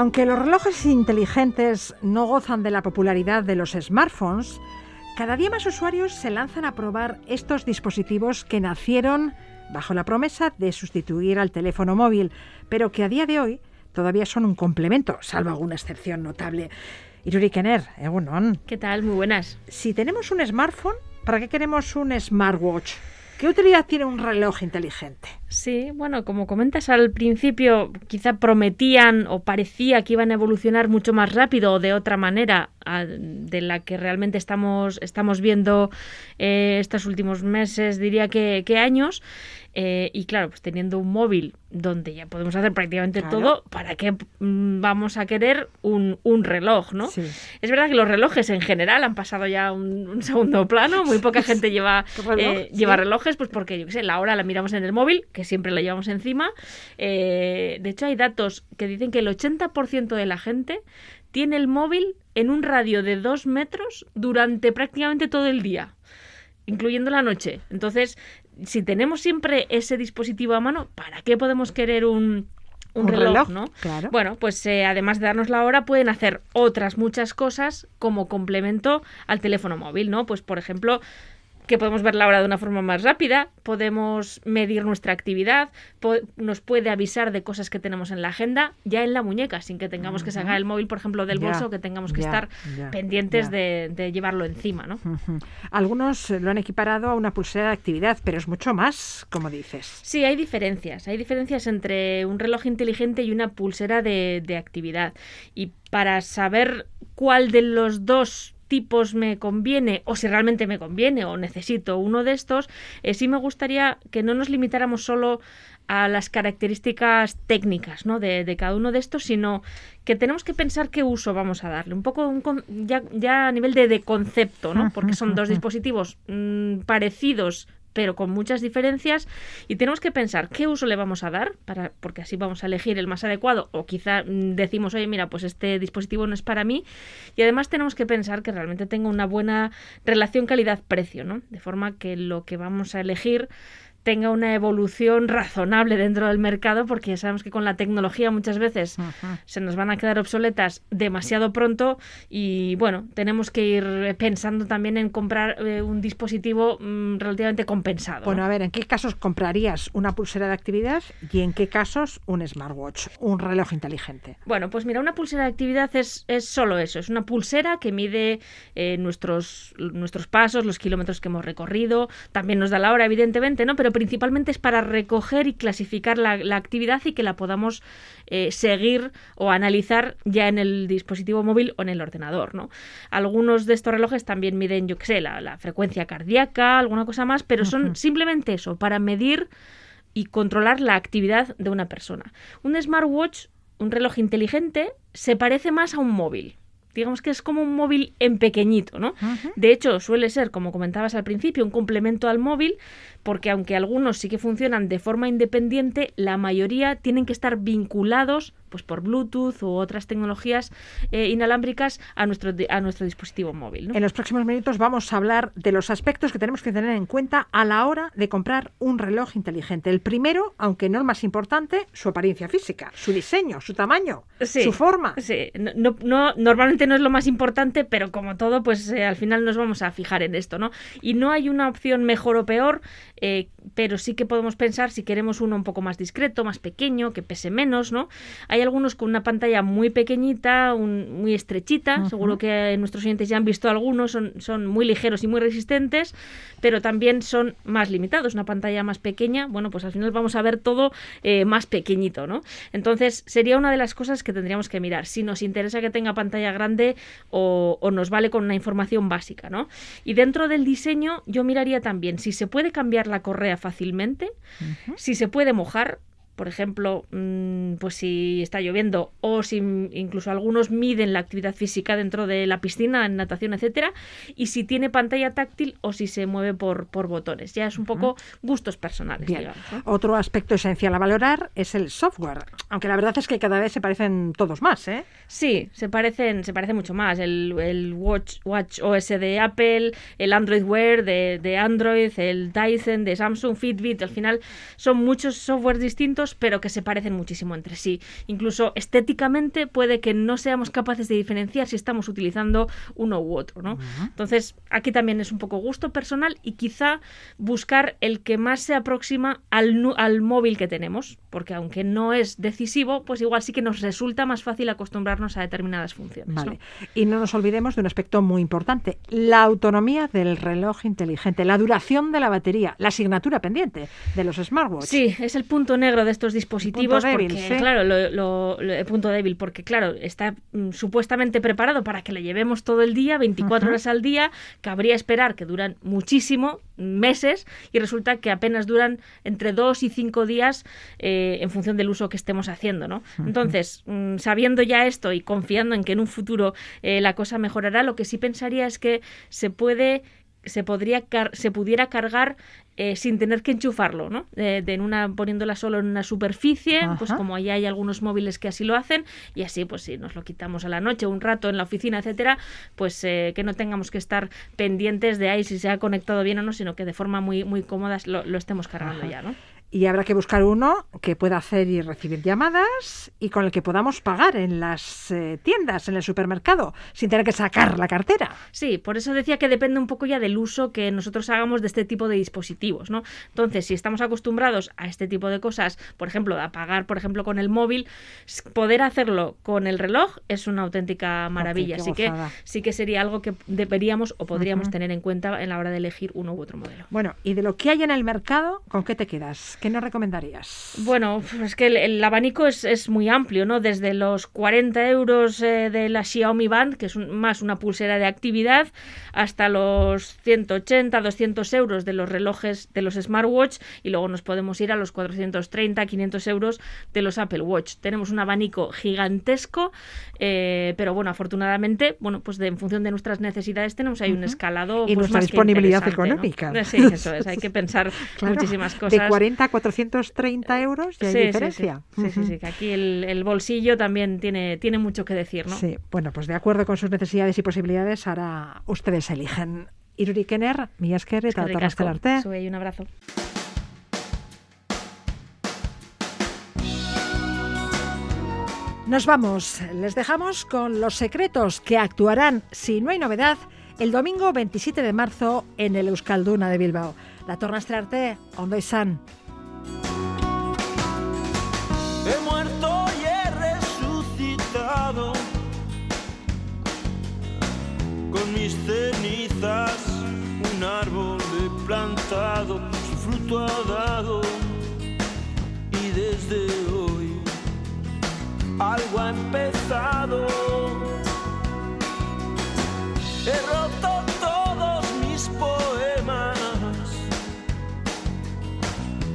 Aunque los relojes inteligentes no gozan de la popularidad de los smartphones, cada día más usuarios se lanzan a probar estos dispositivos que nacieron bajo la promesa de sustituir al teléfono móvil, pero que a día de hoy todavía son un complemento, salvo alguna excepción notable. Iruri Kenner, egunon. ¿Qué tal? Muy buenas. Si tenemos un smartphone, ¿para qué queremos un smartwatch? ¿Qué utilidad tiene un reloj inteligente? Sí, bueno, como comentas al principio, quizá prometían o parecía que iban a evolucionar mucho más rápido o de otra manera a- de la que realmente estamos, estamos viendo eh, estos últimos meses, diría que, que años. Eh, y claro, pues teniendo un móvil donde ya podemos hacer prácticamente Claro. todo, ¿para qué mm, vamos a querer un, un reloj, no? Sí. Es verdad que los relojes en general han pasado ya a un, un segundo plano, muy poca gente lleva, reloj? eh, lleva relojes, pues porque, yo qué sé, la hora la miramos en el móvil, que siempre la llevamos encima. Eh, de hecho, hay datos que dicen que el 80% de la gente tiene el móvil en un radio de dos metros durante prácticamente todo el día, incluyendo la noche. Entonces, si tenemos siempre ese dispositivo a mano, ¿para qué podemos querer un, un Un reloj, reloj, ¿no? claro. Bueno, pues eh, además de darnos la hora, pueden hacer otras muchas cosas como complemento al teléfono móvil, ¿no? Pues, por ejemplo, que podemos ver la hora de una forma más rápida, podemos medir nuestra actividad, po- nos puede avisar de cosas que tenemos en la agenda ya en la muñeca, sin que tengamos que sacar el móvil, por ejemplo, del bolso, que tengamos que estar pendientes. De, de llevarlo encima, ¿no? Algunos lo han equiparado a una pulsera de actividad, pero es mucho más, como dices. Sí, hay diferencias. Hay diferencias entre un reloj inteligente y una pulsera de, de actividad. Y para saber cuál de los dos tipos me conviene o si realmente me conviene o necesito uno de estos, eh, sí me gustaría que no nos limitáramos solo a las características técnicas ¿no? de, de cada uno de estos, sino que tenemos que pensar qué uso vamos a darle, un poco un con- ya, ya a nivel de, de concepto, ¿no? porque son dos dispositivos mm, parecidos pero con muchas diferencias y tenemos que pensar qué uso le vamos a dar para porque así vamos a elegir el más adecuado o quizá mm, decimos oye mira pues este dispositivo no es para mí y además tenemos que pensar que realmente tenga una buena relación calidad-precio no de forma que lo que vamos a elegir tenga una evolución razonable dentro del mercado porque sabemos que con la tecnología muchas veces se nos van a quedar obsoletas demasiado pronto y bueno, tenemos que ir pensando también en comprar eh, un dispositivo mm, relativamente compensado. ¿no? Bueno, a ver, ¿en qué casos comprarías una pulsera de actividad y en qué casos un smartwatch, un reloj inteligente? Bueno, pues mira, una pulsera de actividad es, es solo eso, es una pulsera que mide eh, nuestros, nuestros pasos, los kilómetros que hemos recorrido, también nos da la hora, evidentemente, ¿no? Pero principalmente es para recoger y clasificar la, la actividad y que la podamos eh, seguir o analizar ya en el dispositivo móvil o en el ordenador, ¿no? Algunos de estos relojes también miden, yo qué sé, la, la frecuencia cardíaca, alguna cosa más, pero son simplemente eso, para medir y controlar la actividad de una persona. Un smartwatch, un reloj inteligente, se parece más a un móvil. Digamos que es como un móvil en pequeñito, ¿no? De hecho, suele ser, como comentabas al principio, un complemento al móvil, porque aunque algunos sí que funcionan de forma independiente, la mayoría tienen que estar vinculados pues por Bluetooth u otras tecnologías eh, inalámbricas a nuestro, a nuestro dispositivo móvil. ¿no? En los próximos minutos vamos a hablar de los aspectos que tenemos que tener en cuenta a la hora de comprar un reloj inteligente. El primero, aunque no el más importante, su apariencia física, su diseño, su tamaño, Sí, su forma. Sí, no, no- no- normalmente no es lo más importante, pero como todo, pues eh, al final nos vamos a fijar en esto, ¿no? Y no hay una opción mejor o peor, eh, pero sí que podemos pensar si queremos uno un poco más discreto, más pequeño, que pese menos, ¿no? Hay algunos con una pantalla muy pequeñita, un- muy estrechita, seguro que nuestros oyentes ya han visto algunos, son, son muy ligeros y muy resistentes, pero también son más limitados, una pantalla más pequeña, bueno, pues al final vamos a ver todo eh, más pequeñito, ¿no? Entonces sería una de las cosas que tendríamos que mirar, si nos interesa que tenga pantalla grande o, o nos vale con una información básica, ¿no? Y dentro del diseño yo miraría también si se puede cambiar la correa fácilmente, si se puede mojar, por ejemplo, mm, pues si está lloviendo o si incluso algunos miden la actividad física dentro de la piscina, en natación, etcétera, y si tiene pantalla táctil o si se mueve por, por botones. Ya es un poco gustos personales. Otro aspecto esencial a valorar es el software. Aunque la verdad es que cada vez se parecen todos más, ¿eh? Sí, se parecen, se parecen mucho más. El, el Watch, Watch OS de Apple, el Android Wear de, de Android, el Dyson de Samsung, Fitbit, al final son muchos softwares distintos, pero que se parecen muchísimo entre sí. Incluso estéticamente puede que no seamos capaces de diferenciar si estamos utilizando uno u otro, ¿no? Entonces, aquí también es un poco gusto personal y quizá buscar el que más se aproxima al, al móvil que tenemos, porque aunque no es decisivo, pues igual sí que nos resulta más fácil acostumbrarnos a determinadas funciones. ¿no? Vale. Y no nos olvidemos de un aspecto muy importante, la autonomía del reloj inteligente, la duración de la batería, la asignatura pendiente de los smartwatch. Sí, es el punto negro de estos dispositivos débil, porque, sí. claro, lo, lo- lo- el punto débil, porque, claro, está mm, supuestamente preparado para que le llevemos todo el día, 24 Ujú. horas al día, cabría esperar que duran muchísimo, meses, y resulta que apenas duran entre 2 y 5 días eh, en función del uso que estemos haciendo, ¿no? Entonces, mm, sabiendo ya esto y confiando en que en un futuro eh, la cosa mejorará, lo que sí pensaría es que se puede se podría car- se pudiera cargar eh, sin tener que enchufarlo, ¿no? Eh, de en una poniéndola solo en una superficie, pues como ya hay algunos móviles que así lo hacen y así pues si nos lo quitamos a la noche un rato en la oficina, etcétera, pues eh, que no tengamos que estar pendientes de ahí si se ha conectado bien o no, sino que de forma muy muy cómoda lo, lo estemos cargando Ajá. ya, ¿no? Y habrá que buscar uno que pueda hacer y recibir llamadas y con el que podamos pagar en las eh, tiendas, en el supermercado, sin tener que sacar la cartera. Sí, por eso decía que depende un poco ya del uso que nosotros hagamos de este tipo de dispositivos, ¿no? Entonces, si estamos acostumbrados a este tipo de cosas, por ejemplo, a pagar, por ejemplo, con el móvil, poder hacerlo con el reloj es una auténtica maravilla. Así que sí que sería algo que deberíamos o podríamos tener en cuenta en la hora de elegir uno u otro modelo. Bueno, y de lo que hay en el mercado, ¿con qué te quedas? ¿Qué nos recomendarías? Bueno, es que el, el abanico es, es muy amplio, ¿no? Desde los 40 euros eh, de la Xiaomi Band, que es un- más una pulsera de actividad, hasta los 180, 200 euros de los relojes de los smartwatch y luego nos podemos ir a los 430, 500 euros de los Apple Watch. Tenemos un abanico gigantesco, eh, pero bueno, afortunadamente, bueno, pues de- en función de nuestras necesidades tenemos ahí un Ujú. escalado Y pues, nuestra más que disponibilidad económica. Sí, eso es, hay que pensar Claro, muchísimas cosas. De 40 a 430 euros ya hay Sí, diferencia. Sí, sí, sí, que aquí el, el bolsillo también tiene, tiene mucho que decir, ¿no? Sí, bueno, pues de acuerdo con sus necesidades y posibilidades, ahora ustedes eligen. Iruri Kenner, mi esker eta. Zuei un abrazo. Nos vamos, les dejamos con los secretos que actuarán, si no hay novedad, el domingo 27 de marzo en el Euskalduna de Bilbao. La Tornastrarte, Ondo izan. He muerto y he resucitado con mis cenizas. Un árbol he plantado, su fruto ha dado y desde hoy algo ha empezado. He roto todos mis poemas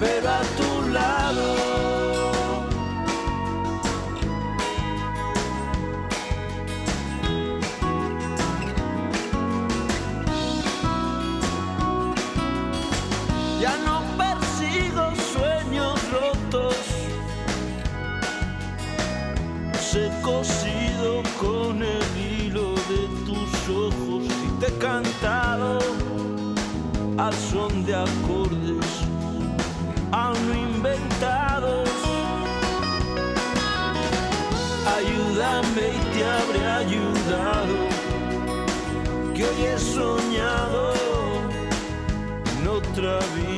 Pero a tu lado. Ya no persigo sueños rotos, he cosido con el hilo de tus ojos y te he cantado al son de acordes que hoy he soñado en otra vida,